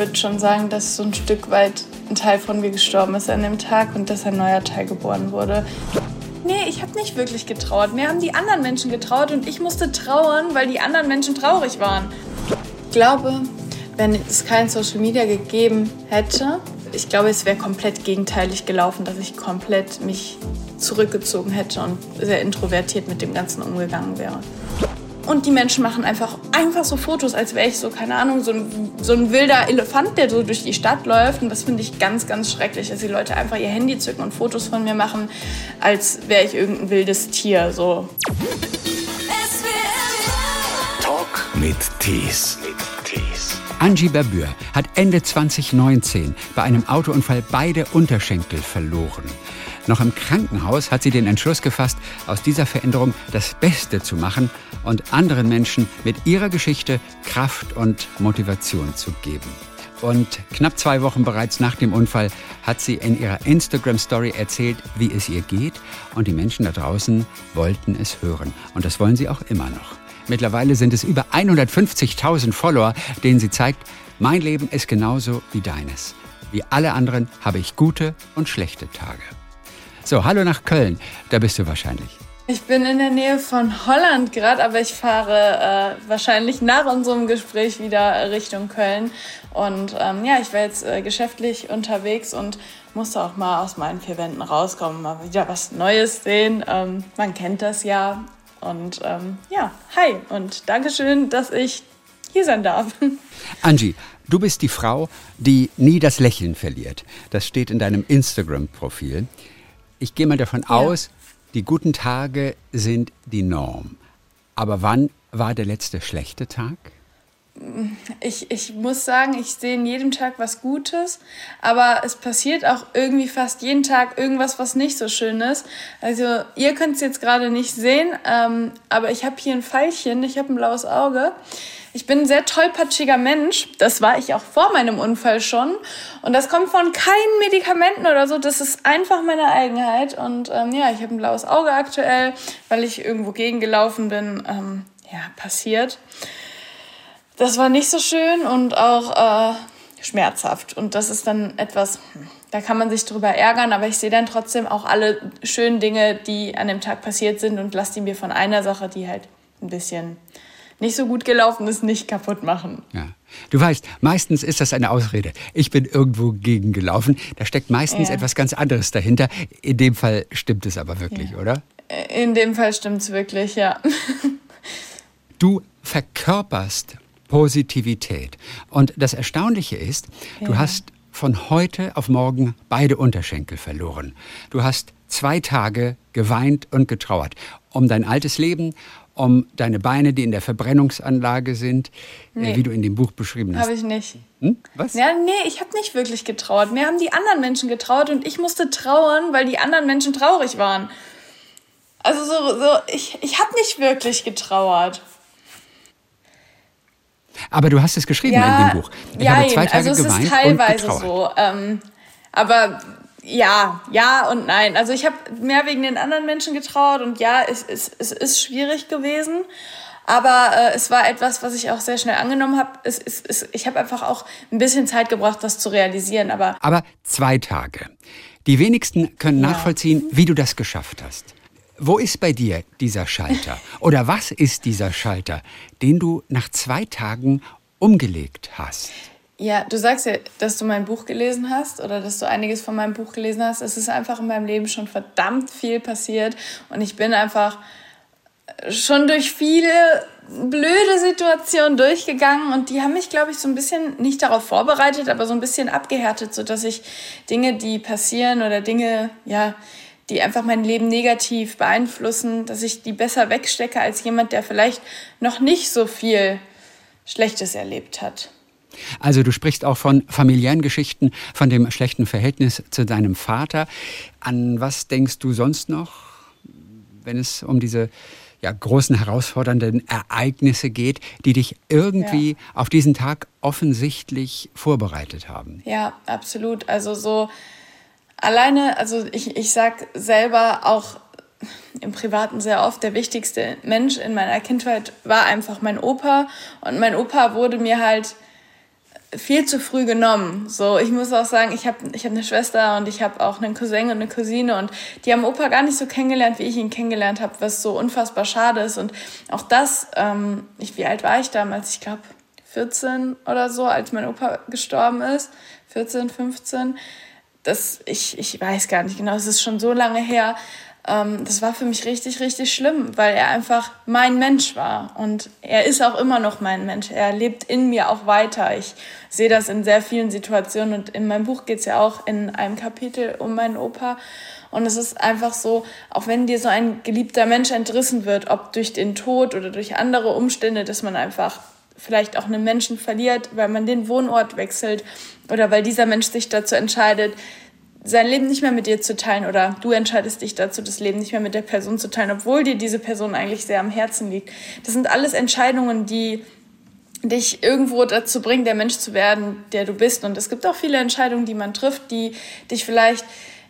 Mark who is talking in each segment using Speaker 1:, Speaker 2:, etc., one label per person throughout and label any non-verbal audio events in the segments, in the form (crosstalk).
Speaker 1: würde schon sagen, dass so ein Stück weit ein Teil von mir gestorben ist an dem Tag und dass ein neuer Teil geboren wurde. Nee, ich habe nicht wirklich getrauert. Mir haben die anderen Menschen getraut und ich musste trauern, weil die anderen Menschen traurig waren. Ich glaube, wenn es kein Social Media gegeben hätte, ich glaube, es wäre komplett gegenteilig gelaufen, dass ich komplett mich zurückgezogen hätte und sehr introvertiert mit dem Ganzen umgegangen wäre. Und die Menschen machen einfach, einfach so Fotos, als wäre ich so, keine Ahnung, so ein, so ein wilder Elefant, der so durch die Stadt läuft. Und das finde ich ganz, ganz schrecklich, dass die Leute einfach ihr Handy zücken und Fotos von mir machen, als wäre ich irgendein wildes Tier. So.
Speaker 2: Talk mit Tees.
Speaker 3: Angie Babür hat Ende 2019 bei einem Autounfall beide Unterschenkel verloren. Noch im Krankenhaus hat sie den Entschluss gefasst, aus dieser Veränderung das Beste zu machen und anderen Menschen mit ihrer Geschichte Kraft und Motivation zu geben. Und knapp zwei Wochen bereits nach dem Unfall hat sie in ihrer Instagram-Story erzählt, wie es ihr geht. Und die Menschen da draußen wollten es hören. Und das wollen sie auch immer noch. Mittlerweile sind es über 150.000 Follower, denen sie zeigt, mein Leben ist genauso wie deines. Wie alle anderen habe ich gute und schlechte Tage. So, hallo nach Köln. Da bist du wahrscheinlich.
Speaker 1: Ich bin in der Nähe von Holland gerade, aber ich fahre äh, wahrscheinlich nach unserem Gespräch wieder Richtung Köln. Und ähm, ja, ich war jetzt äh, geschäftlich unterwegs und musste auch mal aus meinen vier Wänden rauskommen, mal wieder was Neues sehen. Ähm, man kennt das ja. Und ähm, ja, hi und Dankeschön, dass ich hier sein darf. (laughs)
Speaker 3: Angie, du bist die Frau, die nie das Lächeln verliert. Das steht in deinem Instagram-Profil. Ich gehe mal davon ja. aus, die guten Tage sind die Norm. Aber wann war der letzte schlechte Tag?
Speaker 1: Ich, ich muss sagen, ich sehe in jedem Tag was Gutes, aber es passiert auch irgendwie fast jeden Tag irgendwas, was nicht so schön ist. Also ihr könnt es jetzt gerade nicht sehen, ähm, aber ich habe hier ein Pfeilchen, ich habe ein blaues Auge. Ich bin ein sehr tollpatschiger Mensch. Das war ich auch vor meinem Unfall schon. Und das kommt von keinen Medikamenten oder so. Das ist einfach meine Eigenheit. Und ähm, ja, ich habe ein blaues Auge aktuell, weil ich irgendwo gegengelaufen bin. Ähm, ja, passiert. Das war nicht so schön und auch äh, schmerzhaft. Und das ist dann etwas, hm, da kann man sich drüber ärgern, aber ich sehe dann trotzdem auch alle schönen Dinge, die an dem Tag passiert sind und lasse die mir von einer Sache, die halt ein bisschen nicht so gut gelaufen ist, nicht kaputt machen.
Speaker 3: Ja. Du weißt, meistens ist das eine Ausrede. Ich bin irgendwo gegengelaufen. Da steckt meistens ja. etwas ganz anderes dahinter. In dem Fall stimmt es aber wirklich, ja. oder?
Speaker 1: In dem Fall stimmt es wirklich, ja. (laughs)
Speaker 3: Du verkörperst Positivität. Und das Erstaunliche ist, ja. du hast von heute auf morgen beide Unterschenkel verloren. Du hast zwei Tage geweint und getrauert um dein altes Leben, um deine Beine, die in der Verbrennungsanlage sind, äh, nee. wie du in dem Buch beschrieben hast.
Speaker 1: Habe ich nicht. Hm? Was? Ja, nee, ich habe nicht wirklich getrauert. Mir haben die anderen Menschen getraut und ich musste trauern, weil die anderen Menschen traurig waren. Also so, so ich, ich habe nicht wirklich getrauert.
Speaker 3: Aber du hast es geschrieben ja, in dem Buch. Ich ja, habe zwei Tage also es ist teilweise so.
Speaker 1: Ähm, aber ja, ja und nein. Also ich habe mehr wegen den anderen Menschen getraut und ja, es, es, es ist schwierig gewesen. Aber äh, es war etwas, was ich auch sehr schnell angenommen habe. Es, es, es, ich habe einfach auch ein bisschen Zeit gebraucht, das zu realisieren. Aber,
Speaker 3: aber zwei Tage. Die wenigsten können ja. nachvollziehen, wie du das geschafft hast. Wo ist bei dir dieser Schalter? (laughs) Oder was ist dieser Schalter, den du nach zwei Tagen umgelegt hast?
Speaker 1: Ja, du sagst ja, dass du mein Buch gelesen hast oder dass du einiges von meinem Buch gelesen hast. Es ist einfach in meinem Leben schon verdammt viel passiert und ich bin einfach schon durch viele blöde Situationen durchgegangen und die haben mich, glaube ich, so ein bisschen nicht darauf vorbereitet, aber so ein bisschen abgehärtet, sodass ich Dinge, die passieren oder Dinge, ja, die einfach mein Leben negativ beeinflussen, dass ich die besser wegstecke als jemand, der vielleicht noch nicht so viel Schlechtes erlebt hat.
Speaker 3: Also du sprichst auch von familiären Geschichten, von dem schlechten Verhältnis zu deinem Vater. An was denkst du sonst noch, wenn es um diese ja, großen herausfordernden Ereignisse geht, die dich irgendwie ja. auf diesen Tag offensichtlich vorbereitet haben?
Speaker 1: Ja, absolut. Also so alleine, also ich, ich sag selber auch im Privaten sehr oft, der wichtigste Mensch in meiner Kindheit war einfach mein Opa. Und mein Opa wurde mir halt viel zu früh genommen. So, ich muss auch sagen, ich habe ich hab eine Schwester und ich habe auch einen Cousin und eine Cousine und die haben Opa gar nicht so kennengelernt, wie ich ihn kennengelernt habe, was so unfassbar schade ist. Und auch das, ähm, ich, wie alt war ich damals? Ich glaube 14 oder so, als mein Opa gestorben ist. 14, 15. Das, ich, ich weiß gar nicht genau, es ist schon so lange her ähm, das war für mich richtig, richtig schlimm, weil er einfach mein Mensch war. Und er ist auch immer noch mein Mensch. Er lebt in mir auch weiter. Ich sehe das in sehr vielen Situationen. Und in meinem Buch geht es ja auch in einem Kapitel um meinen Opa. Und es ist einfach so, auch wenn dir so ein geliebter Mensch entrissen wird, ob durch den Tod oder durch andere Umstände, dass man einfach vielleicht auch einen Menschen verliert, weil man den Wohnort wechselt oder weil dieser Mensch sich dazu entscheidet, sein Leben nicht mehr mit dir zu teilen oder du entscheidest dich dazu, das Leben nicht mehr mit der Person zu teilen, obwohl dir diese Person eigentlich sehr am Herzen liegt. Das sind alles Entscheidungen, die dich irgendwo dazu bringen, der Mensch zu werden, der du bist. Und es gibt auch viele Entscheidungen, die man trifft, die dich vielleicht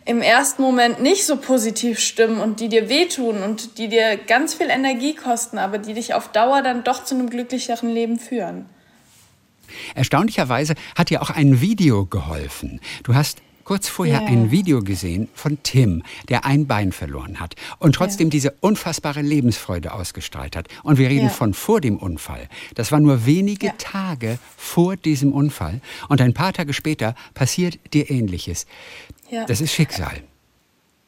Speaker 1: im ersten Moment nicht so positiv stimmen und die dir wehtun und die dir ganz viel Energie kosten, aber die dich auf Dauer dann doch zu einem glücklicheren Leben führen.
Speaker 3: Erstaunlicherweise hat dir auch ein Video geholfen. Du hast kurz vorher yeah. ein Video gesehen von Tim, der ein Bein verloren hat und trotzdem yeah. diese unfassbare Lebensfreude ausgestrahlt hat. Und wir reden yeah. von vor dem Unfall. Das war nur wenige Tage vor diesem Unfall. Und ein paar Tage später passiert dir Ähnliches. Das ist Schicksal.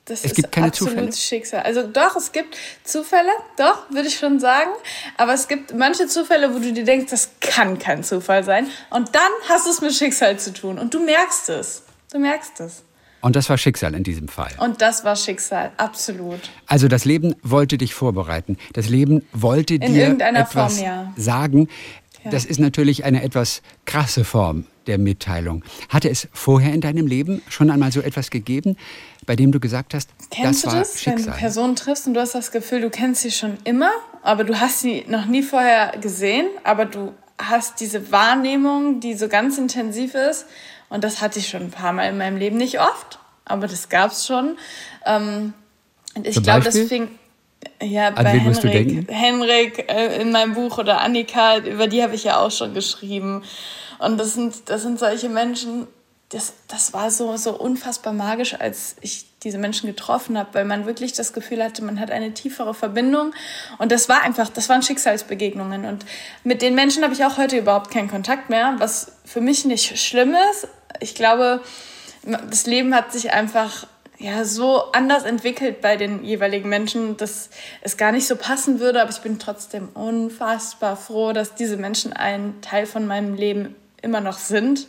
Speaker 1: Das es gibt keine Zufälle. Schicksal. Also doch, es gibt Zufälle, doch, würde ich schon sagen. Aber es gibt manche Zufälle, wo du dir denkst, das kann kein Zufall sein. Und dann hast du es mit Schicksal zu tun. Und du merkst es. Du merkst es.
Speaker 3: Und das war Schicksal in diesem Fall.
Speaker 1: Und das war Schicksal, absolut.
Speaker 3: Also das Leben wollte dich vorbereiten. Das Leben wollte in dir etwas Form, ja. sagen. Ja. Das ist natürlich eine etwas krasse Form der Mitteilung. Hatte es vorher in deinem Leben schon einmal so etwas gegeben, bei dem du gesagt hast,
Speaker 1: Kennst
Speaker 3: das
Speaker 1: war du das, Schicksal? Wenn du Personen triffst und du hast das Gefühl, du kennst sie schon immer, aber du hast sie noch nie vorher gesehen, aber du hast diese Wahrnehmung, die so ganz intensiv ist und das hatte ich schon ein paar Mal in meinem Leben, nicht oft, aber das gab es schon. Ähm, ich glaube, das fing ja An bei Henrik, Henrik äh, in meinem Buch oder Annika, über die habe ich ja auch schon geschrieben. Und das sind, das sind solche Menschen, das, das war so, so unfassbar magisch, als ich diese Menschen getroffen habe, weil man wirklich das Gefühl hatte, man hat eine tiefere Verbindung. Und das war einfach, das waren Schicksalsbegegnungen. Und mit den Menschen habe ich auch heute überhaupt keinen Kontakt mehr, was für mich nicht schlimm ist, ich glaube, das Leben hat sich einfach ja so anders entwickelt bei den jeweiligen Menschen, dass es gar nicht so passen würde. Aber ich bin trotzdem unfassbar froh, dass diese Menschen ein Teil von meinem Leben immer noch sind.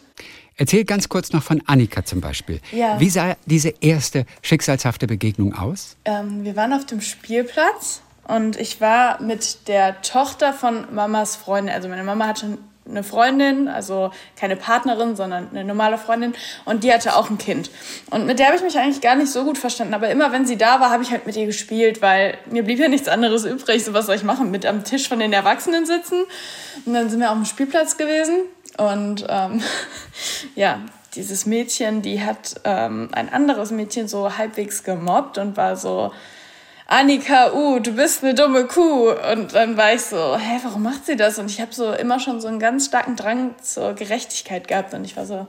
Speaker 3: Erzähl ganz kurz noch von Annika zum Beispiel. Ja. Wie sah diese erste schicksalshafte Begegnung aus?
Speaker 1: Ähm, wir waren auf dem Spielplatz und ich war mit der Tochter von Mamas Freundin. Also meine Mama hatte eine Freundin, also keine Partnerin, sondern eine normale Freundin. Und die hatte auch ein Kind. Und mit der habe ich mich eigentlich gar nicht so gut verstanden, aber immer wenn sie da war, habe ich halt mit ihr gespielt, weil mir blieb ja nichts anderes übrig, so was soll ich machen, mit am Tisch von den Erwachsenen sitzen. Und dann sind wir auf dem Spielplatz gewesen. Und ähm, (laughs) ja, dieses Mädchen, die hat ähm, ein anderes Mädchen so halbwegs gemobbt und war so, Annika, uh, du bist eine dumme Kuh. Und dann war ich so, hä, warum macht sie das? Und ich habe so immer schon so einen ganz starken Drang zur Gerechtigkeit gehabt. Und ich war so,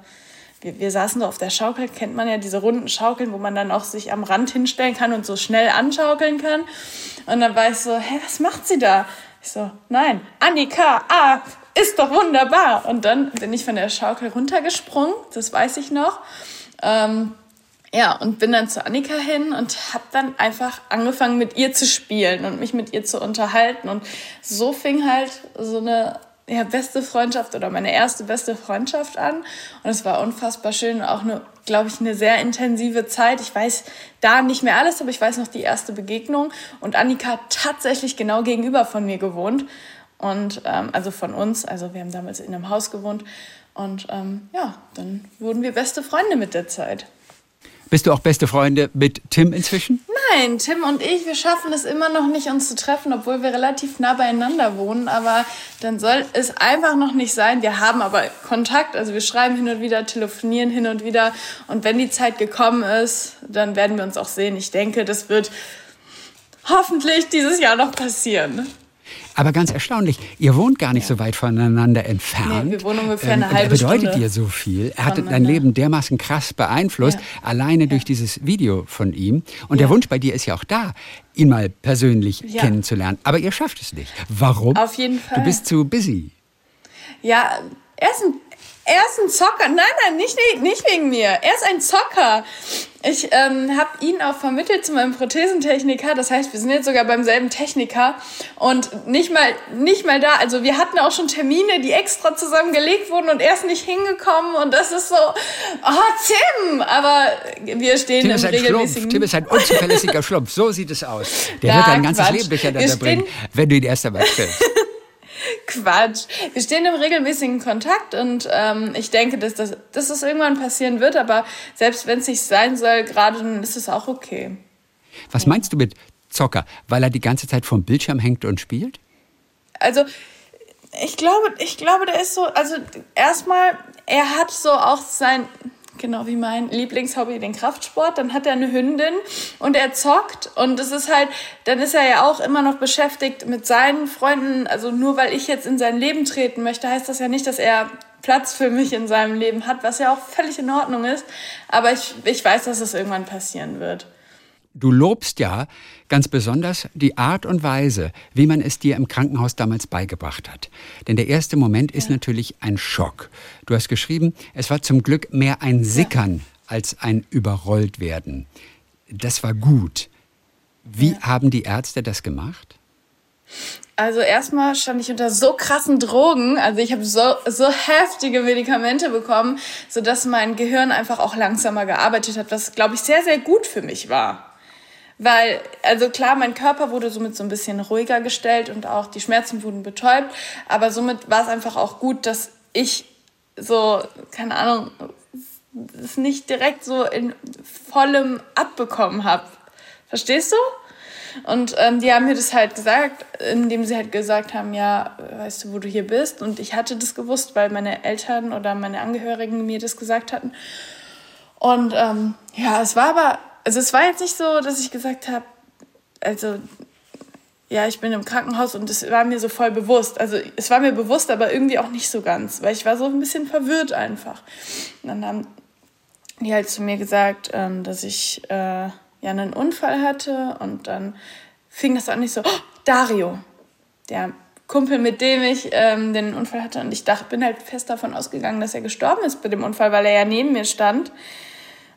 Speaker 1: wir, wir saßen so auf der Schaukel, kennt man ja diese runden Schaukeln, wo man dann auch sich am Rand hinstellen kann und so schnell anschaukeln kann. Und dann war ich so, hä, was macht sie da? Ich so, nein, Annika, ah, ist doch wunderbar. Und dann bin ich von der Schaukel runtergesprungen, das weiß ich noch. Ähm, ja, und bin dann zu Annika hin und habe dann einfach angefangen mit ihr zu spielen und mich mit ihr zu unterhalten. Und so fing halt so eine ja, beste Freundschaft oder meine erste beste Freundschaft an. Und es war unfassbar schön, auch eine, glaube ich, eine sehr intensive Zeit. Ich weiß da nicht mehr alles, aber ich weiß noch die erste Begegnung. Und Annika hat tatsächlich genau gegenüber von mir gewohnt. Und ähm, also von uns, also wir haben damals in einem Haus gewohnt. Und ähm, ja, dann wurden wir beste Freunde mit der Zeit.
Speaker 3: Bist du auch beste Freunde mit Tim inzwischen?
Speaker 1: Nein, Tim und ich, wir schaffen es immer noch nicht, uns zu treffen, obwohl wir relativ nah beieinander wohnen. Aber dann soll es einfach noch nicht sein. Wir haben aber Kontakt, also wir schreiben hin und wieder, telefonieren hin und wieder. Und wenn die Zeit gekommen ist, dann werden wir uns auch sehen. Ich denke, das wird hoffentlich dieses Jahr noch passieren.
Speaker 3: Aber ganz erstaunlich, ihr wohnt gar nicht ja. so weit voneinander entfernt. Nee,
Speaker 1: wir wohnen ungefähr eine ähm, halbe
Speaker 3: Stunde. bedeutet dir so viel. Er hat dein Leben dermaßen krass beeinflusst, ja. alleine ja. durch dieses Video von ihm. Und der Wunsch bei dir ist ja auch da, ihn mal persönlich kennenzulernen. Aber ihr schafft es nicht. Warum?
Speaker 1: Auf jeden Fall.
Speaker 3: Du bist zu busy.
Speaker 1: Ja, er ist ein er ist ein Zocker. Nein, nein, nicht, nicht wegen mir. Er ist ein Zocker. Ich ähm, habe ihn auch vermittelt zu meinem Prothesentechniker. Das heißt, wir sind jetzt sogar beim selben Techniker und nicht mal, nicht mal da. Also wir hatten auch schon Termine, die extra zusammengelegt wurden und er ist nicht hingekommen. Und das ist so, oh Tim! Aber wir stehen
Speaker 3: Tim
Speaker 1: im
Speaker 3: ist ein
Speaker 1: regelmäßigen...
Speaker 3: Schlumpf. Tim ist ein unzuverlässiger (laughs) Schlumpf. So sieht es aus. Der ja, wird dein ganzes Quatsch. Leben durcheinander bringen, wenn du ihn erst einmal triffst.
Speaker 1: Quatsch. Wir stehen im regelmäßigen Kontakt und ähm, ich denke, dass das, dass das irgendwann passieren wird, aber selbst wenn es nicht sein soll, gerade dann ist es auch okay.
Speaker 3: Was meinst du mit Zocker? Weil er die ganze Zeit vom Bildschirm hängt und spielt?
Speaker 1: Also, ich glaube, ich glaube, der ist so, also erstmal, er hat so auch sein, genau wie mein Lieblingshobby, den Kraftsport. Dann hat er eine Hündin und er zockt und es ist halt, dann ist er ja auch immer noch beschäftigt mit seinen Freunden. Also nur weil ich jetzt in sein Leben treten möchte, heißt das ja nicht, dass er Platz für mich in seinem Leben hat, was ja auch völlig in Ordnung ist. Aber ich, ich weiß, dass es irgendwann passieren wird.
Speaker 3: Du lobst ja ganz besonders die Art und Weise, wie man es dir im Krankenhaus damals beigebracht hat. Denn der erste Moment ja. ist natürlich ein Schock. Du hast geschrieben, es war zum Glück mehr ein Sickern als ein Überrolltwerden. Das war gut. Wie ja. haben die Ärzte das gemacht?
Speaker 1: Also erstmal stand ich unter so krassen Drogen, also ich habe so, so heftige Medikamente bekommen, sodass mein Gehirn einfach auch langsamer gearbeitet hat, was, glaube ich, sehr, sehr gut für mich war. Weil, also klar, mein Körper wurde somit so ein bisschen ruhiger gestellt und auch die Schmerzen wurden betäubt. Aber somit war es einfach auch gut, dass ich so, keine Ahnung, es nicht direkt so in vollem abbekommen habe. Verstehst du? Und ähm, die haben mir das halt gesagt, indem sie halt gesagt haben, ja, weißt du, wo du hier bist? Und ich hatte das gewusst, weil meine Eltern oder meine Angehörigen mir das gesagt hatten. Und ähm, ja, es war aber also es war jetzt nicht so, dass ich gesagt habe, also ja, ich bin im Krankenhaus und es war mir so voll bewusst. Also es war mir bewusst, aber irgendwie auch nicht so ganz, weil ich war so ein bisschen verwirrt einfach. Und dann haben die halt zu mir gesagt, ähm, dass ich äh, ja einen Unfall hatte und dann fing das an nicht so, oh, Dario, der Kumpel, mit dem ich ähm, den Unfall hatte und ich dachte, bin halt fest davon ausgegangen, dass er gestorben ist bei dem Unfall, weil er ja neben mir stand.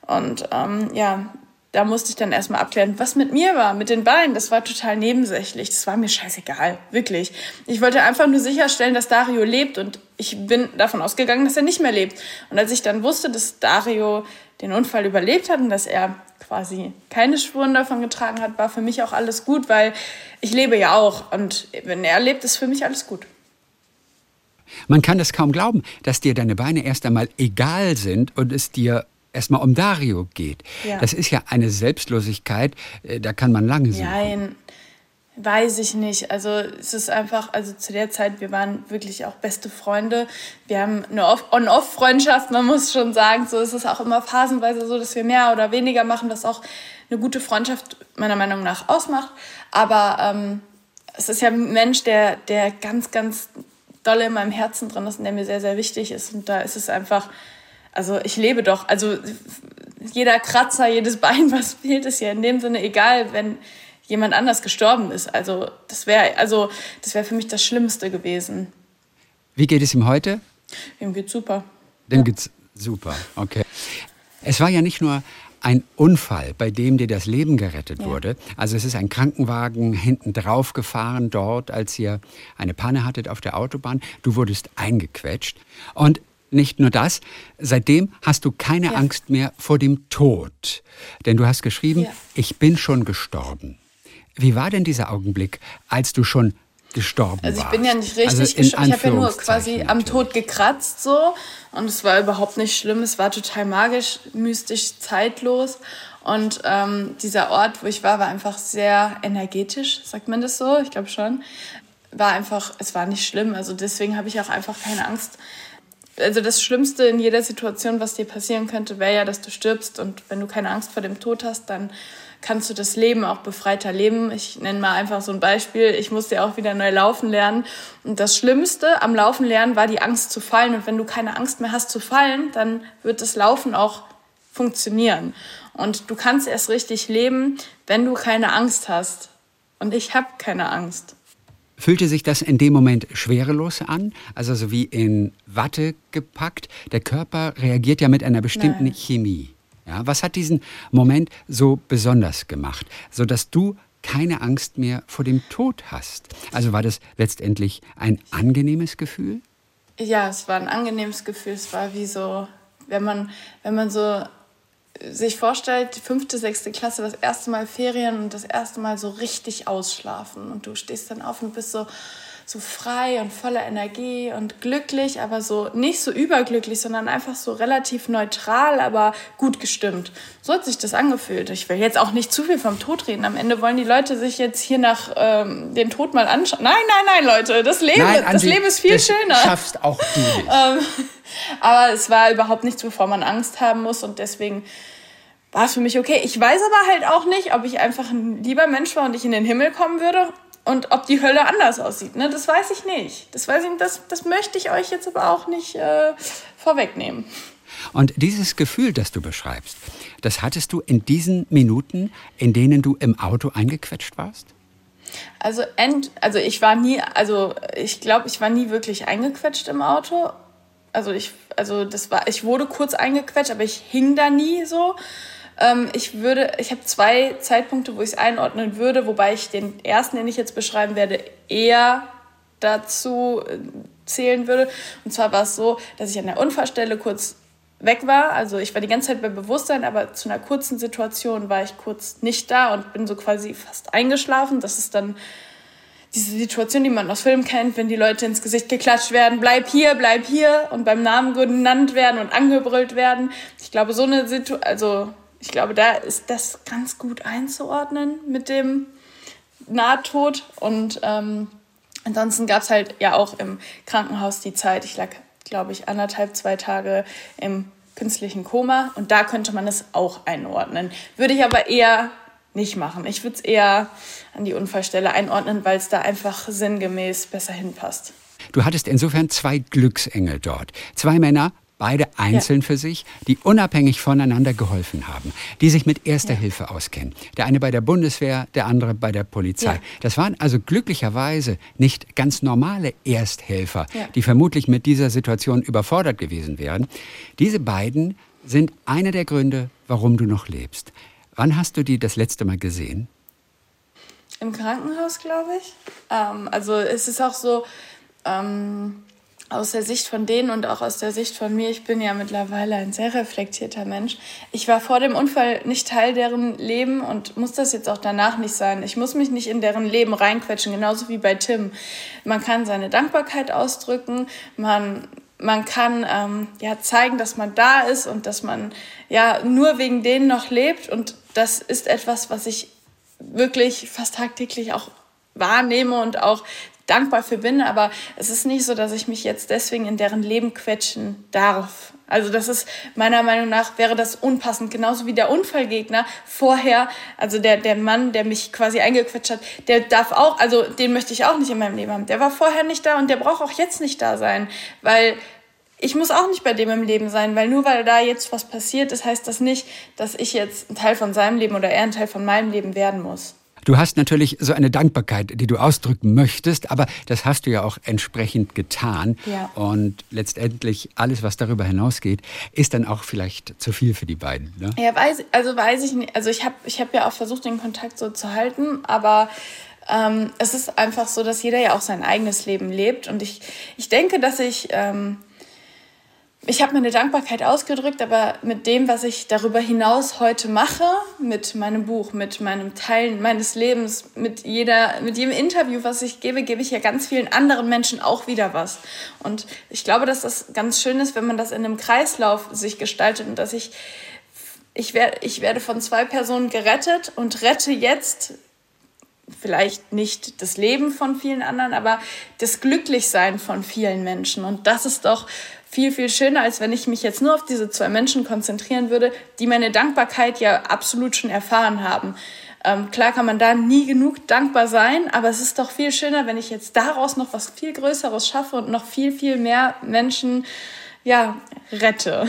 Speaker 1: Und ähm, ja, da musste ich dann erstmal abklären, was mit mir war, mit den Beinen. Das war total nebensächlich. Das war mir scheißegal, wirklich. Ich wollte einfach nur sicherstellen, dass Dario lebt und ich bin davon ausgegangen, dass er nicht mehr lebt. Und als ich dann wusste, dass Dario den Unfall überlebt hat und dass er quasi keine Spuren davon getragen hat, war für mich auch alles gut, weil ich lebe ja auch und wenn er lebt, ist für mich alles gut.
Speaker 3: Man kann es kaum glauben, dass dir deine Beine erst einmal egal sind und es dir erstmal um Dario geht. Ja. Das ist ja eine Selbstlosigkeit, äh, da kann man lange suchen.
Speaker 1: Nein, weiß ich nicht. Also es ist einfach, also zu der Zeit, wir waren wirklich auch beste Freunde. Wir haben eine On-Off-Freundschaft, man muss schon sagen. So ist es auch immer phasenweise so, dass wir mehr oder weniger machen, was auch eine gute Freundschaft meiner Meinung nach ausmacht. Aber ähm, es ist ja ein Mensch, der, der ganz, ganz doll in meinem Herzen drin ist und der mir sehr, sehr wichtig ist. Und da ist es einfach also ich lebe doch, also jeder Kratzer, jedes Bein, (laughs) was fehlt, ist ja in dem Sinne egal, wenn jemand anders gestorben ist. Also das wäre also das wäre für mich das Schlimmste gewesen.
Speaker 3: Wie geht es ihm heute?
Speaker 1: Ihm geht's super.
Speaker 3: Dem ja. geht's super, okay. Es war ja nicht nur ein Unfall, bei dem dir das Leben gerettet ja. wurde. Also es ist ein Krankenwagen hinten drauf gefahren dort, als ihr eine Panne hattet auf der Autobahn. Du wurdest eingequetscht. Und nicht nur das, seitdem hast du keine ja. Angst mehr vor dem Tod. Denn du hast geschrieben, ja. ich bin schon gestorben. Wie war denn dieser Augenblick, als du schon gestorben warst?
Speaker 1: Also ich bin ja nicht richtig also gestorben. Ich habe ja nur quasi am Tod gekratzt so. Und es war überhaupt nicht schlimm. Es war total magisch, mystisch, zeitlos. Und ähm, dieser Ort, wo ich war, war einfach sehr energetisch, sagt man das so? Ich glaube schon. War einfach, es war nicht schlimm. Also deswegen habe ich auch einfach keine Angst also das Schlimmste in jeder Situation, was dir passieren könnte, wäre ja, dass du stirbst. Und wenn du keine Angst vor dem Tod hast, dann kannst du das Leben auch befreiter leben. Ich nenne mal einfach so ein Beispiel. Ich musste ja auch wieder neu laufen lernen. Und das Schlimmste am Laufen lernen war die Angst zu fallen. Und wenn du keine Angst mehr hast zu fallen, dann wird das Laufen auch funktionieren. Und du kannst erst richtig leben, wenn du keine Angst hast. Und ich habe keine Angst.
Speaker 3: Fühlte sich das in dem Moment schwerelos an, also so wie in Watte gepackt? Der Körper reagiert ja mit einer bestimmten Nein. Chemie. Ja, was hat diesen Moment so besonders gemacht, sodass du keine Angst mehr vor dem Tod hast? Also war das letztendlich ein angenehmes Gefühl?
Speaker 1: Ja, es war ein angenehmes Gefühl. Es war wie so, wenn man, wenn man so sich vorstellt, die fünfte, sechste Klasse, das erste Mal Ferien und das erste Mal so richtig ausschlafen. Und du stehst dann auf und bist so, so frei und voller Energie und glücklich, aber so nicht so überglücklich, sondern einfach so relativ neutral, aber gut gestimmt. So hat sich das angefühlt. Ich will jetzt auch nicht zu viel vom Tod reden. Am Ende wollen die Leute sich jetzt hier nach ähm, den Tod mal anschauen. Nein, nein, nein, Leute, das Leben, nein, Andi, das Leben ist viel das schöner.
Speaker 3: Schaffst auch du nicht. (laughs)
Speaker 1: ähm, aber es war überhaupt nichts, wovor man Angst haben muss und deswegen war es für mich okay. Ich weiß aber halt auch nicht, ob ich einfach ein lieber Mensch war und ich in den Himmel kommen würde und ob die Hölle anders aussieht. Ne? Das weiß ich nicht. Das, weiß ich, das, das möchte ich euch jetzt aber auch nicht äh, vorwegnehmen.
Speaker 3: Und dieses Gefühl, das du beschreibst, das hattest du in diesen Minuten, in denen du im Auto eingequetscht warst?
Speaker 1: Also, end, also ich war nie, also ich glaube, ich war nie wirklich eingequetscht im Auto also ich, also das war, ich wurde kurz eingequetscht, aber ich hing da nie so. Ähm, ich würde, ich habe zwei Zeitpunkte, wo ich es einordnen würde, wobei ich den ersten, den ich jetzt beschreiben werde, eher dazu äh, zählen würde. Und zwar war es so, dass ich an der Unfallstelle kurz weg war. Also ich war die ganze Zeit bei Bewusstsein, aber zu einer kurzen Situation war ich kurz nicht da und bin so quasi fast eingeschlafen. Das ist dann diese Situation, die man aus Filmen kennt, wenn die Leute ins Gesicht geklatscht werden, bleib hier, bleib hier und beim Namen genannt werden und angebrüllt werden. Ich glaube, so eine Situation, also ich glaube, da ist das ganz gut einzuordnen mit dem Nahtod. Und ähm, ansonsten gab es halt ja auch im Krankenhaus die Zeit, ich lag, glaube ich, anderthalb, zwei Tage im künstlichen Koma und da könnte man es auch einordnen. Würde ich aber eher nicht machen. Ich würde es eher an die Unfallstelle einordnen, weil es da einfach sinngemäß besser hinpasst.
Speaker 3: Du hattest insofern zwei Glücksengel dort. Zwei Männer, beide einzeln ja. für sich, die unabhängig voneinander geholfen haben, die sich mit Erster ja. Hilfe auskennen. Der eine bei der Bundeswehr, der andere bei der Polizei. Ja. Das waren also glücklicherweise nicht ganz normale Ersthelfer, die vermutlich mit dieser Situation überfordert gewesen wären. Diese beiden sind einer der Gründe, warum du noch lebst. Wann hast du die das letzte Mal gesehen?
Speaker 1: Im Krankenhaus, glaube ich. Ähm, also es ist auch so, ähm, aus der Sicht von denen und auch aus der Sicht von mir, ich bin ja mittlerweile ein sehr reflektierter Mensch. Ich war vor dem Unfall nicht Teil deren Leben und muss das jetzt auch danach nicht sein. Ich muss mich nicht in deren Leben reinquetschen, genauso wie bei Tim. Man kann seine Dankbarkeit ausdrücken, man man kann ähm, ja zeigen, dass man da ist und dass man ja nur wegen denen noch lebt. Und das ist etwas, was ich wirklich fast tagtäglich auch wahrnehme und auch dankbar für bin. Aber es ist nicht so, dass ich mich jetzt deswegen in deren Leben quetschen darf. Also das ist meiner Meinung nach wäre das unpassend, genauso wie der Unfallgegner vorher, also der, der Mann, der mich quasi eingequetscht hat, der darf auch, also den möchte ich auch nicht in meinem Leben haben. Der war vorher nicht da und der braucht auch jetzt nicht da sein, weil ich muss auch nicht bei dem im Leben sein, weil nur weil da jetzt was passiert ist, heißt das nicht, dass ich jetzt ein Teil von seinem Leben oder er ein Teil von meinem Leben werden muss.
Speaker 3: Du hast natürlich so eine Dankbarkeit, die du ausdrücken möchtest, aber das hast du ja auch entsprechend getan. Ja. Und letztendlich alles, was darüber hinausgeht, ist dann auch vielleicht zu viel für die beiden. Ne?
Speaker 1: Ja, weiß, also weiß ich nicht. Also ich habe ich hab ja auch versucht, den Kontakt so zu halten, aber ähm, es ist einfach so, dass jeder ja auch sein eigenes Leben lebt. Und ich, ich denke, dass ich ähm, ich habe meine Dankbarkeit ausgedrückt, aber mit dem, was ich darüber hinaus heute mache, mit meinem Buch, mit meinem Teilen meines Lebens, mit jeder, mit jedem Interview, was ich gebe, gebe ich ja ganz vielen anderen Menschen auch wieder was. Und ich glaube, dass das ganz schön ist, wenn man das in einem Kreislauf sich gestaltet und dass ich, ich werde, ich werde von zwei Personen gerettet und rette jetzt vielleicht nicht das Leben von vielen anderen, aber das Glücklichsein von vielen Menschen. Und das ist doch viel, viel schöner, als wenn ich mich jetzt nur auf diese zwei Menschen konzentrieren würde, die meine Dankbarkeit ja absolut schon erfahren haben. Ähm, klar kann man da nie genug dankbar sein, aber es ist doch viel schöner, wenn ich jetzt daraus noch was viel Größeres schaffe und noch viel, viel mehr Menschen ja, rette.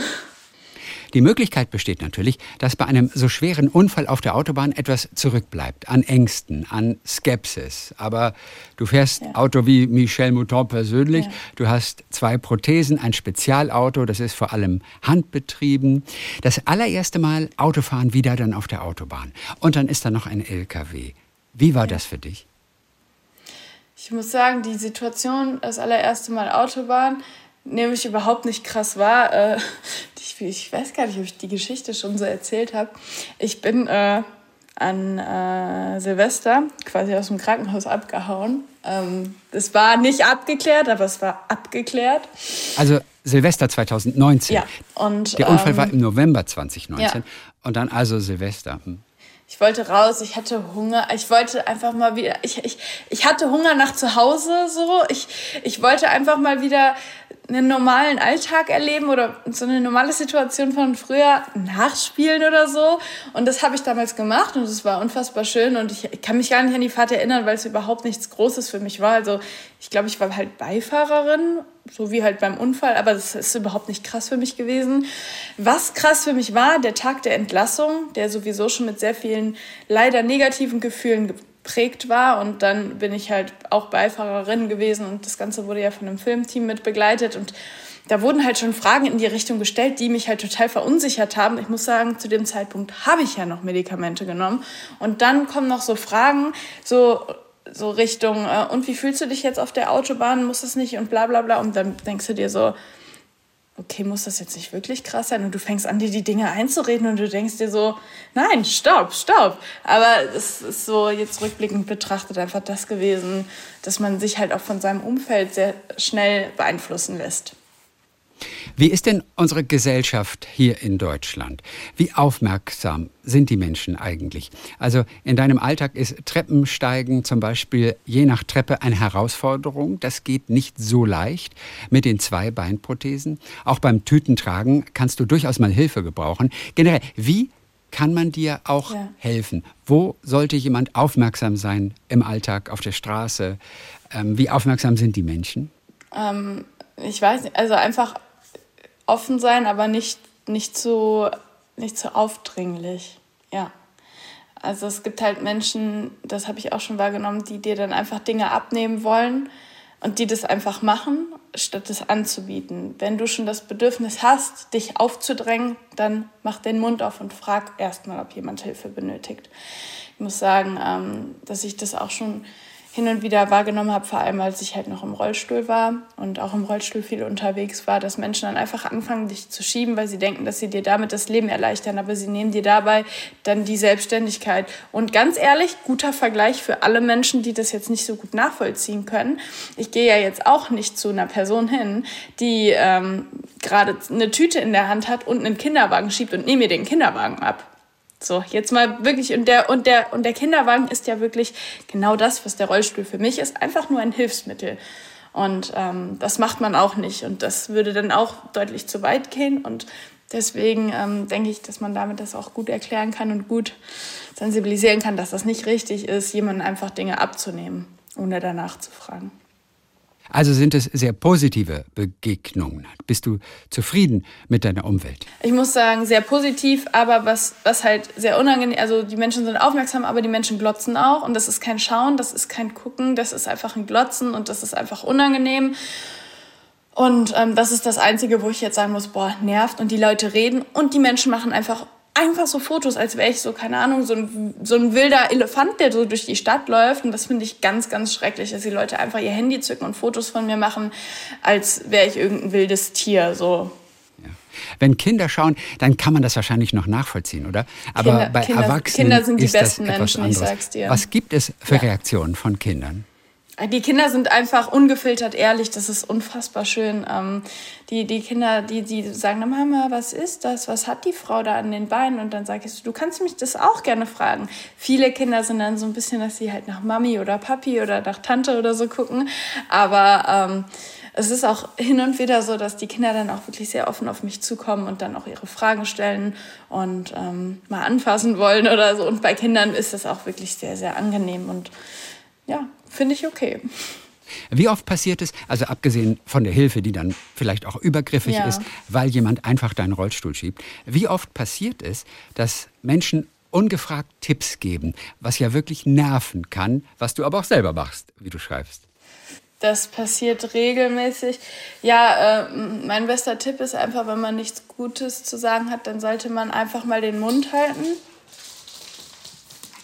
Speaker 3: Die Möglichkeit besteht natürlich, dass bei einem so schweren Unfall auf der Autobahn etwas zurückbleibt an Ängsten, an Skepsis. Aber du fährst ja. Auto wie Michel Mouton persönlich. Ja. Du hast zwei Prothesen, ein Spezialauto, das ist vor allem handbetrieben. Das allererste Mal Autofahren wieder dann auf der Autobahn. Und dann ist da noch ein LKW. Wie war ja. das für dich?
Speaker 1: Ich muss sagen, die Situation, das allererste Mal Autobahn, nehme ich überhaupt nicht krass wahr. Äh, (laughs) ich, ich, weiß gar nicht, ob ich die Geschichte schon so erzählt habe. Ich bin äh, an äh, Silvester quasi aus dem Krankenhaus abgehauen. Ähm, das war nicht abgeklärt, aber es war abgeklärt.
Speaker 3: Also Silvester 2019. Ja. Und, Der Unfall ähm, war im November 2019. Ja. Und dann also Silvester. Hm.
Speaker 1: Ich wollte raus, ich hatte Hunger, ich wollte einfach mal wieder, ich, ich, ich hatte Hunger nach zu Hause so. Ich, ich wollte einfach mal wieder einen normalen Alltag erleben oder so eine normale Situation von früher nachspielen oder so. Und das habe ich damals gemacht und es war unfassbar schön. Und ich, ich, kann mich gar nicht an die Fahrt erinnern, weil es überhaupt nichts Großes für mich war. Also ich glaube, ich war halt Beifahrerin, so wie halt beim Unfall, aber das ist überhaupt nicht krass für mich gewesen. Was krass für mich war, der Tag der Entlassung, der sowieso schon mit sehr vielen leider negativen Gefühlen geprägt war. Und dann bin ich halt auch Beifahrerin gewesen und das Ganze wurde ja von einem Filmteam mit begleitet. Und da wurden halt schon Fragen in die Richtung gestellt, die mich halt total verunsichert haben. Ich muss sagen, zu dem Zeitpunkt habe ich ja noch Medikamente genommen. Und dann kommen noch so Fragen, so so Richtung, äh, und wie fühlst du dich jetzt auf der Autobahn, muss das nicht und bla bla bla. Und dann denkst du dir so, okay, muss das jetzt nicht wirklich krass sein? Und du fängst an, dir die Dinge einzureden und du denkst dir so, nein, stopp, stopp. Aber es ist so jetzt rückblickend betrachtet einfach das gewesen, dass man sich halt auch von seinem Umfeld sehr schnell beeinflussen lässt.
Speaker 3: Wie ist denn unsere Gesellschaft hier in Deutschland? Wie aufmerksam sind die Menschen eigentlich? Also in deinem Alltag ist Treppensteigen zum Beispiel je nach Treppe eine Herausforderung. Das geht nicht so leicht mit den zwei Beinprothesen. Auch beim Tütentragen kannst du durchaus mal Hilfe gebrauchen. Generell, wie kann man dir auch ja. helfen? Wo sollte jemand aufmerksam sein im Alltag, auf der Straße? Ähm, wie aufmerksam sind die Menschen?
Speaker 1: Ähm, ich weiß nicht, also einfach offen sein, aber nicht, nicht, zu, nicht zu aufdringlich. Ja. Also es gibt halt Menschen, das habe ich auch schon wahrgenommen, die dir dann einfach Dinge abnehmen wollen und die das einfach machen, statt es anzubieten. Wenn du schon das Bedürfnis hast, dich aufzudrängen, dann mach den Mund auf und frag erstmal, ob jemand Hilfe benötigt. Ich muss sagen, ähm, dass ich das auch schon hin und wieder wahrgenommen habe, vor allem als ich halt noch im Rollstuhl war und auch im Rollstuhl viel unterwegs war, dass Menschen dann einfach anfangen, dich zu schieben, weil sie denken, dass sie dir damit das Leben erleichtern, aber sie nehmen dir dabei dann die Selbstständigkeit. Und ganz ehrlich, guter Vergleich für alle Menschen, die das jetzt nicht so gut nachvollziehen können. Ich gehe ja jetzt auch nicht zu einer Person hin, die ähm, gerade eine Tüte in der Hand hat und einen Kinderwagen schiebt und nehme mir den Kinderwagen ab. So, jetzt mal wirklich, und der, und, der, und der Kinderwagen ist ja wirklich genau das, was der Rollstuhl für mich ist, einfach nur ein Hilfsmittel. Und ähm, das macht man auch nicht. Und das würde dann auch deutlich zu weit gehen. Und deswegen ähm, denke ich, dass man damit das auch gut erklären kann und gut sensibilisieren kann, dass das nicht richtig ist, jemandem einfach Dinge abzunehmen, ohne danach zu fragen.
Speaker 3: Also sind es sehr positive Begegnungen. Bist du zufrieden mit deiner Umwelt?
Speaker 1: Ich muss sagen, sehr positiv, aber was, was halt sehr unangenehm, also die Menschen sind aufmerksam, aber die Menschen glotzen auch und das ist kein Schauen, das ist kein Gucken, das ist einfach ein Glotzen und das ist einfach unangenehm. Und ähm, das ist das Einzige, wo ich jetzt sagen muss, boah, nervt und die Leute reden und die Menschen machen einfach einfach so Fotos, als wäre ich so, keine Ahnung, so ein, so ein wilder Elefant, der so durch die Stadt läuft. Und das finde ich ganz, ganz schrecklich, dass die Leute einfach ihr Handy zücken und Fotos von mir machen, als wäre ich irgendein wildes Tier. So.
Speaker 3: Wenn Kinder schauen, dann kann man das wahrscheinlich noch nachvollziehen, oder? Aber Kinder, bei Kinder, Erwachsenen
Speaker 1: Kinder sind die besten Menschen, ich sag's dir.
Speaker 3: Was gibt es für ja. Reaktionen von Kindern?
Speaker 1: Die Kinder sind einfach ungefiltert ehrlich, das ist unfassbar schön. Ähm, die, die Kinder, die, die sagen, Mama, was ist das? Was hat die Frau da an den Beinen? Und dann sage ich, du kannst mich das auch gerne fragen. Viele Kinder sind dann so ein bisschen, dass sie halt nach Mami oder Papi oder nach Tante oder so gucken. Aber ähm, es ist auch hin und wieder so, dass die Kinder dann auch wirklich sehr offen auf mich zukommen und dann auch ihre Fragen stellen und ähm, mal anfassen wollen oder so. Und bei Kindern ist das auch wirklich sehr, sehr angenehm und ja, finde ich okay.
Speaker 3: Wie oft passiert es, also abgesehen von der Hilfe, die dann vielleicht auch übergriffig ja. ist, weil jemand einfach deinen Rollstuhl schiebt, wie oft passiert es, dass Menschen ungefragt Tipps geben, was ja wirklich nerven kann, was du aber auch selber machst, wie du schreibst?
Speaker 1: Das passiert regelmäßig. Ja, äh, mein bester Tipp ist einfach, wenn man nichts Gutes zu sagen hat, dann sollte man einfach mal den Mund halten.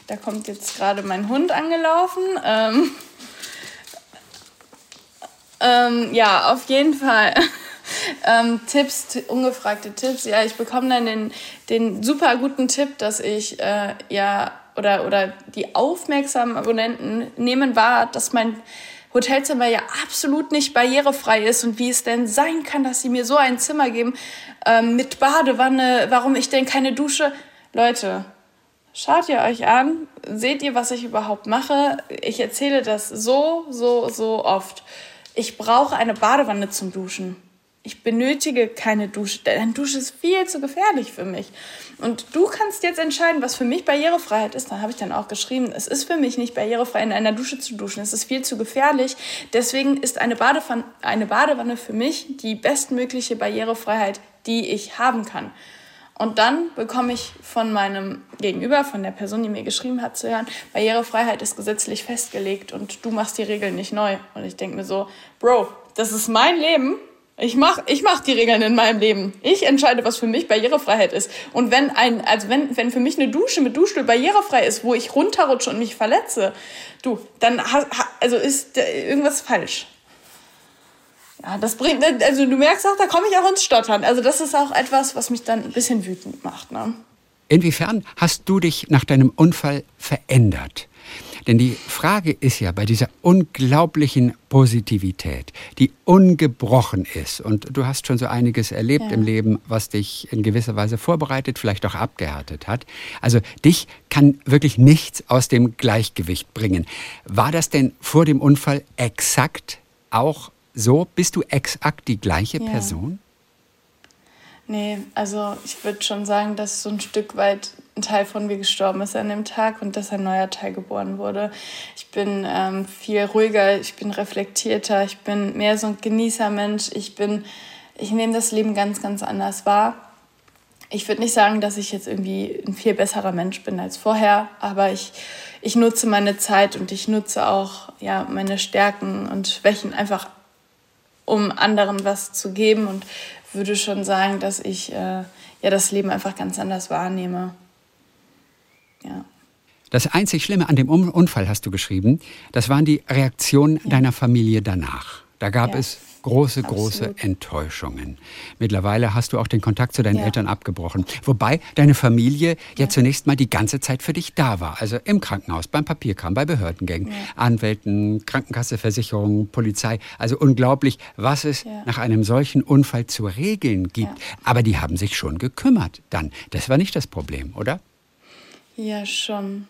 Speaker 1: Da kommt jetzt gerade mein Hund angelaufen. Ähm, ähm, ja, auf jeden Fall. (laughs) ähm, Tipps, ungefragte Tipps. Ja, ich bekomme dann den, den super guten Tipp, dass ich äh, ja oder, oder die aufmerksamen Abonnenten nehmen wahr, dass mein Hotelzimmer ja absolut nicht barrierefrei ist und wie es denn sein kann, dass sie mir so ein Zimmer geben ähm, mit Badewanne, warum ich denn keine Dusche. Leute, schaut ihr euch an, seht ihr, was ich überhaupt mache? Ich erzähle das so, so, so oft. Ich brauche eine Badewanne zum Duschen ich benötige keine Dusche. Eine Dusche ist viel zu gefährlich für mich. Und du kannst jetzt entscheiden, was für mich Barrierefreiheit ist. Da habe ich dann auch geschrieben, es ist für mich nicht barrierefrei, in einer Dusche zu duschen. Es ist viel zu gefährlich. Deswegen ist eine Badewanne, eine Badewanne für mich die bestmögliche Barrierefreiheit, die ich haben kann. Und dann bekomme ich von meinem Gegenüber, von der Person, die mir geschrieben hat, zu hören, Barrierefreiheit ist gesetzlich festgelegt und du machst die Regeln nicht neu. Und ich denke mir so, Bro, das ist mein Leben ich mach, ich mach die Regeln in meinem Leben. Ich entscheide, was für mich Barrierefreiheit ist. Und wenn ein, also wenn, wenn für mich eine Dusche mit Duschstuhl barrierefrei ist, wo ich runterrutsche und mich verletze, du, dann also ist irgendwas falsch. Ja, das bringt, also du merkst auch, da komme ich auch ins Stottern. Also das ist auch etwas, was mich dann ein bisschen wütend macht. Ne?
Speaker 3: Inwiefern hast du dich nach deinem Unfall verändert? Denn die Frage ist ja bei dieser unglaublichen Positivität, die ungebrochen ist, und du hast schon so einiges erlebt ja. im Leben, was dich in gewisser Weise vorbereitet, vielleicht auch abgehärtet hat. Also dich kann wirklich nichts aus dem Gleichgewicht bringen. War das denn vor dem Unfall exakt auch so? Bist du exakt die gleiche ja. Person?
Speaker 1: Nee, also ich würde schon sagen, dass so ein Stück weit ein Teil von mir gestorben ist an dem Tag und dass ein neuer Teil geboren wurde. Ich bin ähm, viel ruhiger, ich bin reflektierter, ich bin mehr so ein Genießermensch. Ich bin, ich nehme das Leben ganz, ganz anders wahr. Ich würde nicht sagen, dass ich jetzt irgendwie ein viel besserer Mensch bin als vorher, aber ich, ich nutze meine Zeit und ich nutze auch ja, meine Stärken und Schwächen einfach, um anderen was zu geben und würde schon sagen, dass ich äh, ja das Leben einfach ganz anders wahrnehme. Ja.
Speaker 3: Das einzig Schlimme an dem Unfall, hast du geschrieben, das waren die Reaktionen ja. deiner Familie danach. Da gab ja. es große, große Absolut. Enttäuschungen. Mittlerweile hast du auch den Kontakt zu deinen ja. Eltern abgebrochen. Wobei deine Familie ja. zunächst mal die ganze Zeit für dich da war. Also im Krankenhaus, beim Papierkram, bei Behördengängen, ja. Anwälten, Krankenkasse, Versicherung, Polizei. Also unglaublich, was es nach einem solchen Unfall zu regeln gibt. Aber die haben sich schon gekümmert dann. Das war nicht das Problem, oder?
Speaker 1: Ja, schon.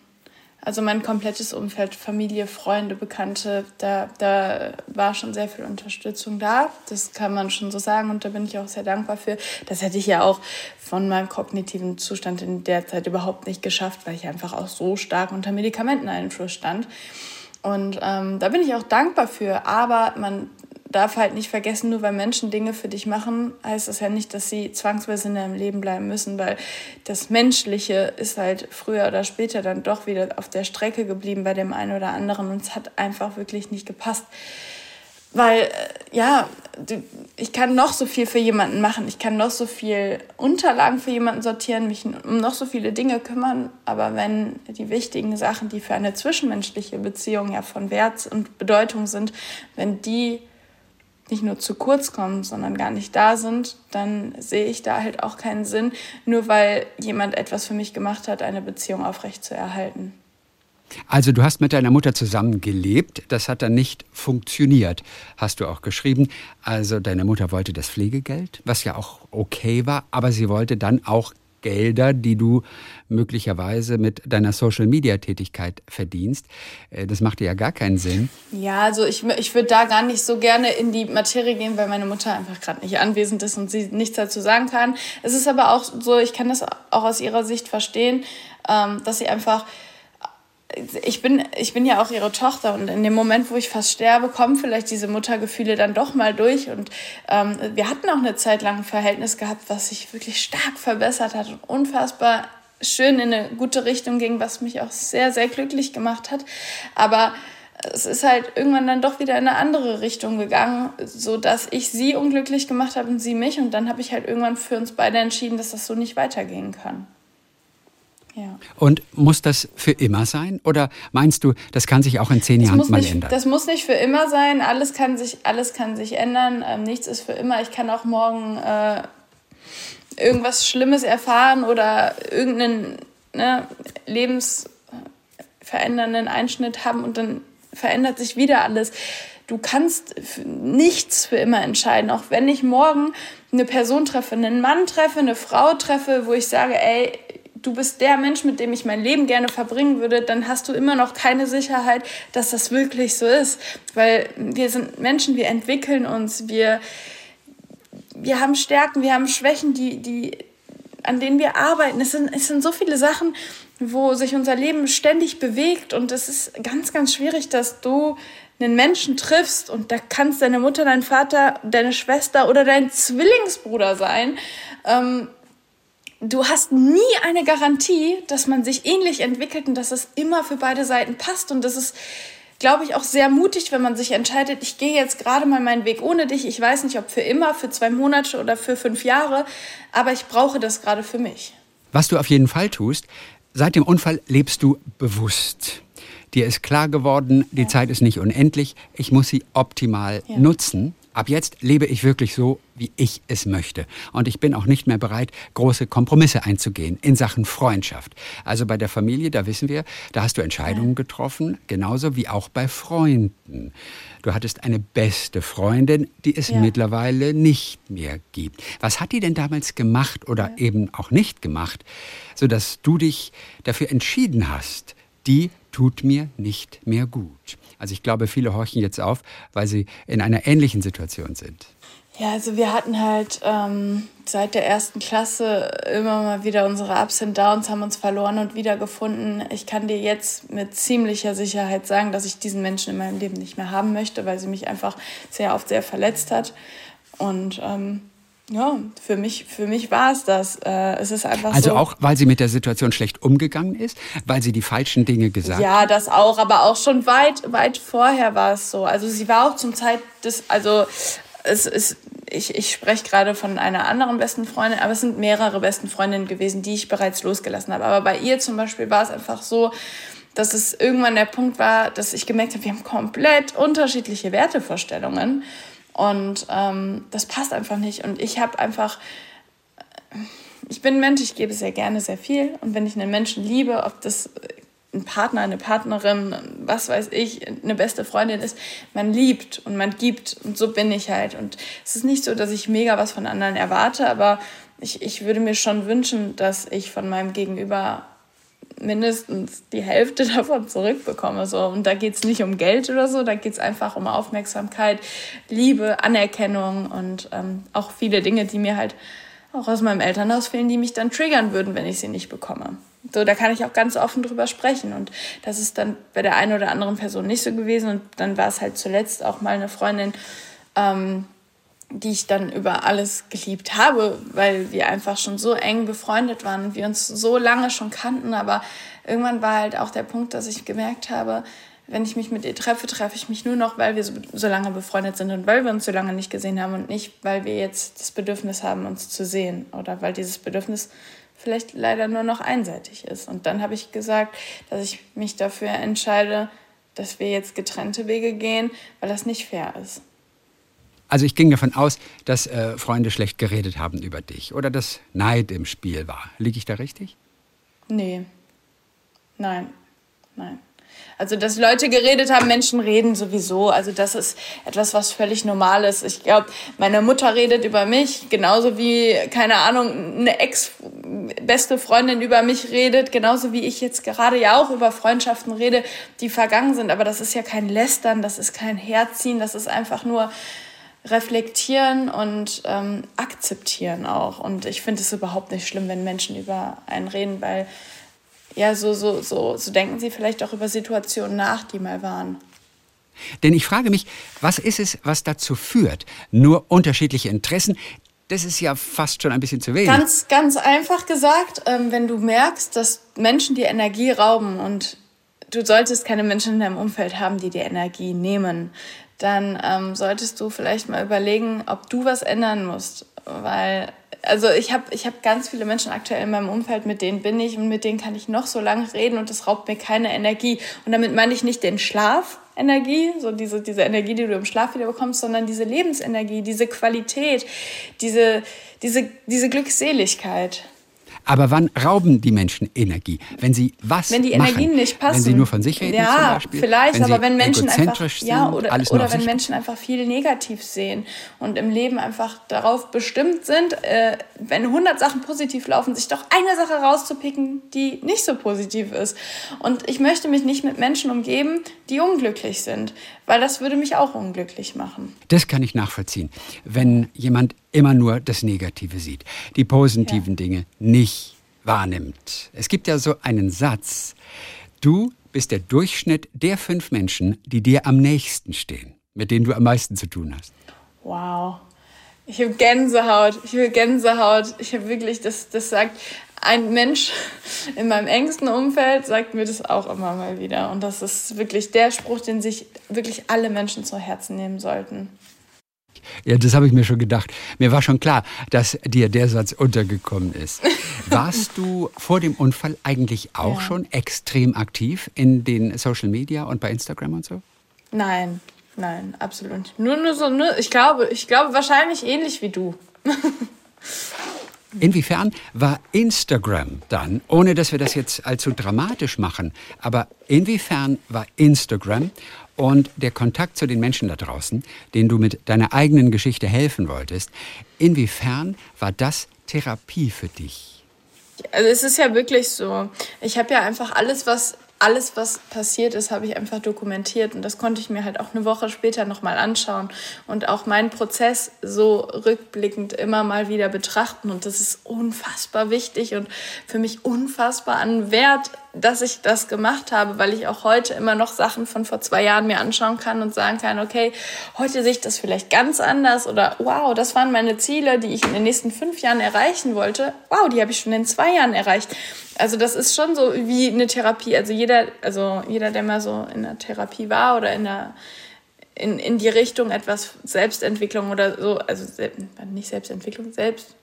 Speaker 1: Also mein komplettes Umfeld, Familie, Freunde, Bekannte, da, da war schon sehr viel Unterstützung da. Das kann man schon so sagen und da bin ich auch sehr dankbar für. Das hätte ich ja auch von meinem kognitiven Zustand in der Zeit überhaupt nicht geschafft, weil ich einfach auch so stark unter Medikamenteneinfluss stand. Und ähm, da bin ich auch dankbar für. Aber man darf halt nicht vergessen, nur weil Menschen Dinge für dich machen, heißt das ja nicht, dass sie zwangsweise in deinem Leben bleiben müssen, weil das Menschliche ist halt früher oder später dann doch wieder auf der Strecke geblieben bei dem einen oder anderen und es hat einfach wirklich nicht gepasst. Weil, äh, ja, ich kann noch so viel für jemanden machen, ich kann noch so viel Unterlagen für jemanden sortieren, mich um noch so viele Dinge kümmern, aber wenn die wichtigen Sachen, die für eine zwischenmenschliche Beziehung ja von Wert und Bedeutung sind, wenn die nicht nur zu kurz kommen, sondern gar nicht da sind, dann sehe ich da halt auch keinen Sinn, nur weil jemand etwas für mich gemacht hat, eine Beziehung aufrecht zu erhalten.
Speaker 3: Also du hast mit deiner Mutter zusammen gelebt, das hat dann nicht funktioniert, hast du auch geschrieben. Also deine Mutter wollte das Pflegegeld, was ja auch okay war, aber sie wollte dann auch Gelder, die du möglicherweise mit deiner Social-Media-Tätigkeit verdienst. Äh, das macht dir ja gar keinen Sinn.
Speaker 1: Ja, also ich, ich würde da gar nicht so gerne in die Materie gehen, weil meine Mutter einfach gerade nicht anwesend ist und sie nichts dazu sagen kann. Es ist aber auch so, ich kann das auch aus ihrer Sicht verstehen, ähm, dass sie einfach ich bin, ich bin ja auch ihre Tochter und in dem Moment, wo ich fast sterbe, kommen vielleicht diese Muttergefühle dann doch mal durch. Und ähm, wir hatten auch eine Zeit lang ein Verhältnis gehabt, was sich wirklich stark verbessert hat und unfassbar schön in eine gute Richtung ging, was mich auch sehr, sehr glücklich gemacht hat. Aber es ist halt irgendwann dann doch wieder in eine andere Richtung gegangen, so dass ich sie unglücklich gemacht habe und sie mich. Und dann habe ich halt irgendwann für uns beide entschieden, dass das so nicht weitergehen kann.
Speaker 3: Ja. Und muss das für immer sein? Oder meinst du, das kann sich auch in zehn das Jahren mal
Speaker 1: nicht,
Speaker 3: ändern?
Speaker 1: Das muss nicht für immer sein. Alles kann sich, alles kann sich ändern. Ähm, nichts ist für immer. Ich kann auch morgen äh, irgendwas Schlimmes erfahren oder irgendeinen ne, lebensverändernden Einschnitt haben und dann verändert sich wieder alles. Du kannst nichts für immer entscheiden. Auch wenn ich morgen eine Person treffe, einen Mann treffe, eine Frau treffe, wo ich sage, ey, du bist der Mensch, mit dem ich mein Leben gerne verbringen würde, dann hast du immer noch keine Sicherheit, dass das wirklich so ist. Weil wir sind Menschen, wir entwickeln uns, wir, wir haben Stärken, wir haben Schwächen, die, die, an denen wir arbeiten. Es sind, es sind so viele Sachen, wo sich unser Leben ständig bewegt und es ist ganz, ganz schwierig, dass du einen Menschen triffst und da kann es deine Mutter, dein Vater, deine Schwester oder dein Zwillingsbruder sein. Ähm, du hast nie eine Garantie, dass man sich ähnlich entwickelt und dass es immer für beide Seiten passt. Und das ist, glaube ich, auch sehr mutig, wenn man sich entscheidet, ich gehe jetzt gerade mal meinen Weg ohne dich. Ich weiß nicht, ob für immer, für zwei Monate oder für fünf Jahre, aber ich brauche das gerade für mich.
Speaker 3: Was du auf jeden Fall tust, seit dem Unfall lebst du bewusst. Dir ist klar geworden, die ja. Zeit ist nicht unendlich, ich muss sie optimal ja. nutzen. Ab jetzt lebe ich wirklich so, wie ich es möchte. Und ich bin auch nicht mehr bereit, große Kompromisse einzugehen in Sachen Freundschaft. Also bei der Familie, da wissen wir, da hast du Entscheidungen getroffen, genauso wie auch bei Freunden. Du hattest eine beste Freundin, die es ja. mittlerweile nicht mehr gibt. Was hat die denn damals gemacht oder ja. eben auch nicht gemacht, sodass du dich dafür entschieden hast, die tut mir nicht mehr gut? Also ich glaube, viele horchen jetzt auf, weil sie in einer ähnlichen Situation sind.
Speaker 1: Ja, also wir hatten halt ähm, seit der ersten Klasse immer mal wieder unsere Ups und Downs, haben uns verloren und wiedergefunden. Ich kann dir jetzt mit ziemlicher Sicherheit sagen, dass ich diesen Menschen in meinem Leben nicht mehr haben möchte, weil sie mich einfach sehr oft sehr verletzt hat. Und ähm, ja, für mich, für mich war es das. Äh, es ist einfach
Speaker 3: also
Speaker 1: so.
Speaker 3: auch, weil sie mit der Situation schlecht umgegangen ist, weil sie die falschen Dinge gesagt
Speaker 1: hat. Ja, das auch, aber auch schon weit, weit vorher war es so. Also sie war auch zum Zeit des, also es ist, ich, ich spreche gerade von einer anderen besten Freundin, aber es sind mehrere besten Freundinnen gewesen, die ich bereits losgelassen habe. Aber bei ihr zum Beispiel war es einfach so, dass es irgendwann der Punkt war, dass ich gemerkt habe, wir haben komplett unterschiedliche Wertevorstellungen. Und ähm, das passt einfach nicht. Und ich habe einfach, ich bin ein Mensch, ich gebe sehr gerne sehr viel. Und wenn ich einen Menschen liebe, ob das ein Partner, eine Partnerin, was weiß ich, eine beste Freundin ist, man liebt und man gibt. Und so bin ich halt. Und es ist nicht so, dass ich mega was von anderen erwarte, aber ich, ich würde mir schon wünschen, dass ich von meinem Gegenüber mindestens die Hälfte (laughs) davon zurückbekomme. So. Und da geht es nicht um Geld oder so, da geht es einfach um Aufmerksamkeit, Liebe, Anerkennung und ähm, auch viele Dinge, die mir halt auch aus meinem Elternhaus fehlen, die mich dann triggern würden, wenn ich sie nicht bekomme. So, da kann ich auch ganz offen drüber sprechen. Und das ist dann bei der einen oder anderen Person nicht so gewesen. Und dann war es halt zuletzt auch mal eine Freundin, ähm, die ich dann über alles geliebt habe, weil wir einfach schon so eng befreundet waren und wir uns so lange schon kannten. Aber irgendwann war halt auch der Punkt, dass ich gemerkt habe, wenn ich mich mit ihr treffe, treffe ich mich nur noch, weil wir so, so lange befreundet sind und weil wir uns so lange nicht gesehen haben und nicht, weil wir jetzt das Bedürfnis haben, uns zu sehen oder weil dieses Bedürfnis vielleicht leider nur noch einseitig ist. Und dann habe ich gesagt, dass ich mich dafür entscheide, dass wir jetzt getrennte Wege gehen, weil das nicht fair ist.
Speaker 3: Also ich ging davon aus, dass äh, Freunde schlecht geredet haben über dich oder dass Neid im Spiel war. Liege ich da richtig?
Speaker 1: Nee. Nein. Nein. Also, dass Leute geredet haben, Menschen reden sowieso. Also, das ist etwas, was völlig normal ist. Ich glaube, meine Mutter redet über mich, genauso wie, keine Ahnung, eine Ex beste Freundin über mich redet, genauso wie ich jetzt gerade ja auch über Freundschaften rede, die vergangen sind. Aber das ist ja kein Lästern, das ist kein Herziehen, das ist einfach nur reflektieren und ähm, akzeptieren auch. Und ich finde es überhaupt nicht schlimm, wenn Menschen über einen reden, weil ja, so, so, so, so denken sie vielleicht auch über Situationen nach, die mal waren.
Speaker 3: Denn ich frage mich, was ist es, was dazu führt? Nur unterschiedliche Interessen? Das ist ja fast schon ein bisschen zu wenig.
Speaker 1: Ganz, ganz einfach gesagt, ähm, wenn du merkst, dass Menschen dir Energie rauben und du solltest keine Menschen in deinem Umfeld haben, die dir Energie nehmen, dann ähm, solltest du vielleicht mal überlegen, ob du was ändern musst. Weil, also ich habe ich hab ganz viele Menschen aktuell in meinem Umfeld, mit denen bin ich und mit denen kann ich noch so lange reden und das raubt mir keine Energie. Und damit meine ich nicht den Schlaf, Energie, so diese, diese Energie, die du im Schlaf wieder bekommst, sondern diese Lebensenergie, diese Qualität, diese, diese, diese Glückseligkeit.
Speaker 3: Aber wann rauben die Menschen Energie? Wenn sie was
Speaker 1: Wenn die Energien
Speaker 3: machen?
Speaker 1: nicht passen.
Speaker 3: Wenn sie nur von sich reden
Speaker 1: ja,
Speaker 3: zum Beispiel?
Speaker 1: vielleicht,
Speaker 3: wenn
Speaker 1: aber wenn Menschen einfach,
Speaker 3: sind,
Speaker 1: ja, oder, oder wenn Menschen einfach viel negativ sehen und im Leben einfach darauf bestimmt sind, äh, wenn 100 Sachen positiv laufen, sich doch eine Sache rauszupicken, die nicht so positiv ist. Und ich möchte mich nicht mit Menschen umgeben, die unglücklich sind, weil das würde mich auch unglücklich machen.
Speaker 3: Das kann ich nachvollziehen. Wenn jemand immer nur das Negative sieht, die positiven ja. Dinge nicht wahrnimmt. Es gibt ja so einen Satz, du bist der Durchschnitt der fünf Menschen, die dir am nächsten stehen, mit denen du am meisten zu tun hast.
Speaker 1: Wow. Ich habe Gänsehaut, ich habe Gänsehaut. Ich habe wirklich, das, das sagt ein Mensch (laughs) in meinem engsten Umfeld, sagt mir das auch immer mal wieder. Und das ist wirklich der Spruch, den sich wirklich alle Menschen zu Herzen nehmen sollten.
Speaker 3: Ja, das habe ich mir schon gedacht. Mir war schon klar, dass dir der Satz untergekommen ist. (laughs) Warst du vor dem Unfall eigentlich auch ja. schon extrem aktiv in den Social Media und bei Instagram und so?
Speaker 1: Nein, nein, absolut. Nur, nur so, nur, ich glaube, ich glaube wahrscheinlich ähnlich wie du. (laughs)
Speaker 3: Inwiefern war Instagram dann, ohne dass wir das jetzt allzu dramatisch machen, aber inwiefern war Instagram und der Kontakt zu den Menschen da draußen, denen du mit deiner eigenen Geschichte helfen wolltest, inwiefern war das Therapie für dich?
Speaker 1: Also es ist ja wirklich so. Ich habe ja einfach alles, was alles, was passiert ist, habe ich einfach dokumentiert und das konnte ich mir halt auch eine Woche später nochmal anschauen und auch meinen Prozess so rückblickend immer mal wieder betrachten und das ist unfassbar wichtig und für mich unfassbar an Wert dass ich das gemacht habe, weil ich auch heute immer noch Sachen von vor zwei Jahren mir anschauen kann und sagen kann, okay, heute sehe ich das vielleicht ganz anders oder wow, das waren meine Ziele, die ich in den nächsten fünf Jahren erreichen wollte. Wow, die habe ich schon in zwei Jahren erreicht. Also das ist schon so wie eine Therapie. Also jeder, also jeder, der mal so in der Therapie war oder in der in, in die Richtung etwas Selbstentwicklung oder so, also nicht Selbstentwicklung, selbst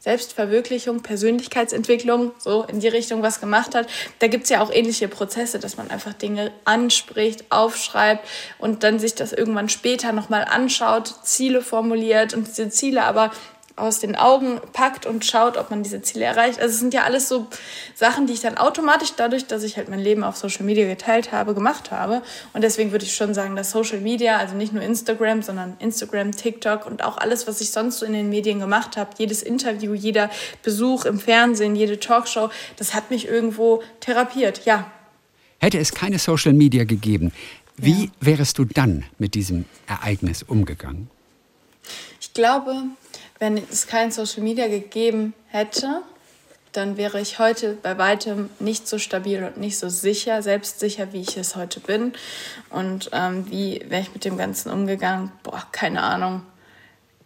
Speaker 1: Selbstverwirklichung, Persönlichkeitsentwicklung, so in die Richtung was gemacht hat. Da gibt's ja auch ähnliche Prozesse, dass man einfach Dinge anspricht, aufschreibt und dann sich das irgendwann später nochmal anschaut, Ziele formuliert und diese Ziele aber aus den Augen packt und schaut, ob man diese Ziele erreicht. Also es sind ja alles so Sachen, die ich dann automatisch dadurch, dass ich halt mein Leben auf Social Media geteilt habe, gemacht habe. Und deswegen würde ich schon sagen, dass Social Media, also nicht nur Instagram, sondern Instagram, TikTok und auch alles, was ich sonst so in den Medien gemacht habe, jedes Interview, jeder Besuch im Fernsehen, jede Talkshow, das hat mich irgendwo therapiert, ja.
Speaker 3: Hätte es keine Social Media gegeben, wie wärest du dann mit diesem Ereignis umgegangen?
Speaker 1: Ich glaube, wenn es kein Social Media gegeben hätte, dann wäre ich heute bei weitem nicht so stabil und nicht so sicher, selbstsicher, wie ich es heute bin. Und ähm, wie wäre ich mit dem Ganzen umgegangen? Boah, keine Ahnung.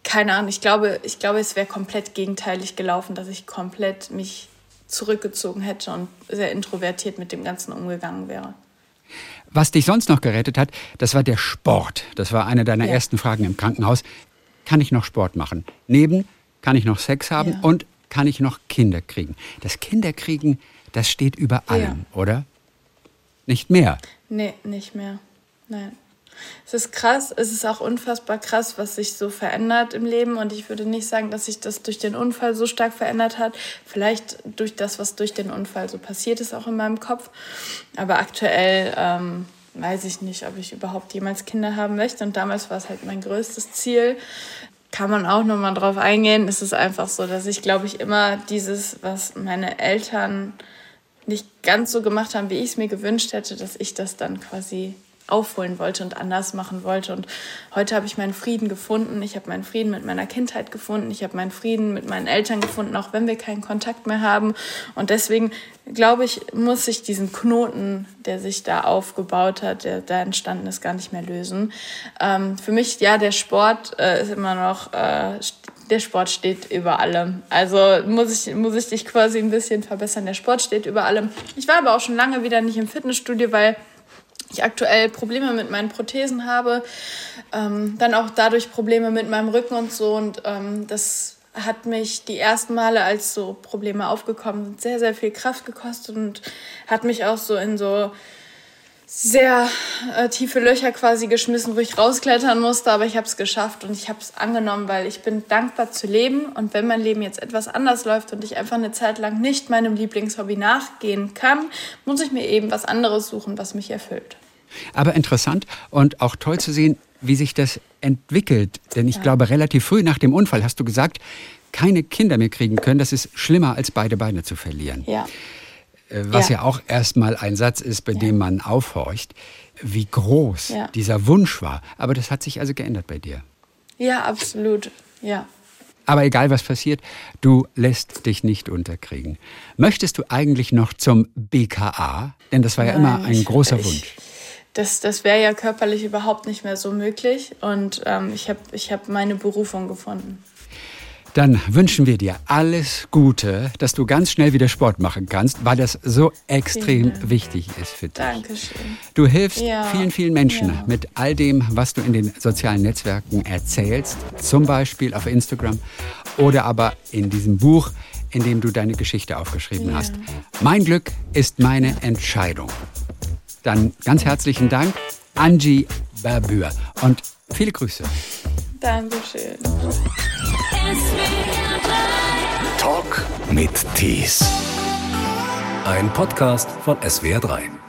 Speaker 1: Keine Ahnung. Ich glaube, ich glaube, es wäre komplett gegenteilig gelaufen, dass ich komplett mich zurückgezogen hätte und sehr introvertiert mit dem Ganzen umgegangen wäre.
Speaker 3: Was dich sonst noch gerettet hat, das war der Sport. Das war eine deiner ja. ersten Fragen im Krankenhaus kann ich noch Sport machen? Neben kann ich noch Sex haben ja. und kann ich noch Kinder kriegen? Das Kinderkriegen, das steht über allem, ja. oder? Nicht mehr?
Speaker 1: Nee, nicht mehr. Nein. Es ist krass, es ist auch unfassbar krass, was sich so verändert im Leben. Und ich würde nicht sagen, dass sich das durch den Unfall so stark verändert hat. Vielleicht durch das, was durch den Unfall so passiert ist, auch in meinem Kopf. Aber aktuell ähm, weiß ich nicht, ob ich überhaupt jemals Kinder haben möchte. Und damals war es halt mein größtes Ziel. kann man auch nochmal drauf eingehen. Es ist einfach so, dass ich, glaube ich, immer dieses, was meine Eltern nicht ganz so gemacht haben, wie ich es mir gewünscht hätte, dass ich das dann quasi aufholen wollte und anders machen wollte. Und heute habe ich meinen Frieden gefunden. Ich habe meinen Frieden mit meiner Kindheit gefunden. Ich habe meinen Frieden mit meinen Eltern gefunden, auch wenn wir keinen Kontakt mehr haben. Und deswegen glaube ich, muss ich diesen Knoten, der sich da aufgebaut hat, der da entstanden ist, gar nicht mehr lösen. Ähm, für mich, ja, der Sport äh, ist immer noch, äh, der Sport steht über allem. Also muss ich, muss ich dich quasi ein bisschen verbessern. Der Sport steht über allem. Ich war aber auch schon lange wieder nicht im Fitnessstudio, weil ich aktuell Probleme mit meinen Prothesen habe, ähm, dann auch dadurch Probleme mit meinem Rücken und so. Und ähm, das hat mich die ersten Male, als so Probleme aufgekommen sind, sehr, sehr viel Kraft gekostet und hat mich auch so in so sehr äh, tiefe Löcher quasi geschmissen, wo ich rausklettern musste, aber ich habe es geschafft und ich habe es angenommen, weil ich bin dankbar zu leben und wenn mein Leben jetzt etwas anders läuft und ich einfach eine Zeit lang nicht meinem Lieblingshobby nachgehen kann, muss ich mir eben was anderes suchen, was mich erfüllt.
Speaker 3: Aber interessant und auch toll zu sehen, wie sich das entwickelt. Denn ich ja. glaube, relativ früh nach dem Unfall hast du gesagt, keine Kinder mehr kriegen können, das ist schlimmer als beide Beine zu verlieren.
Speaker 1: Ja.
Speaker 3: Äh, was ja, ja auch erstmal ein Satz ist, bei ja. dem man aufhorcht, wie groß dieser Wunsch war. Aber das hat sich also geändert bei dir.
Speaker 1: Ja, absolut. Ja.
Speaker 3: Aber egal was passiert, du lässt dich nicht unterkriegen. Möchtest du eigentlich noch zum BKA? Denn das war ja immer ein großer ich, Wunsch
Speaker 1: das, das wäre ja körperlich überhaupt nicht mehr so möglich. Und ähm, ich habe ich hab meine Berufung gefunden.
Speaker 3: Dann wünschen wir dir alles Gute, dass du ganz schnell wieder Sport machen kannst, weil das so extrem wichtig ist für dich.
Speaker 1: Dankeschön.
Speaker 3: Du hilfst ja. vielen, vielen Menschen ja. mit all dem, was du in den sozialen Netzwerken erzählst, zum Beispiel auf Instagram oder aber in diesem Buch, in dem du deine Geschichte aufgeschrieben ja. hast. Mein Glück ist meine Entscheidung. Dann ganz herzlichen Dank, Angie Berbür. Und viele Grüße.
Speaker 1: Dankeschön.
Speaker 2: Talk mit Tees. Ein Podcast von SWR3.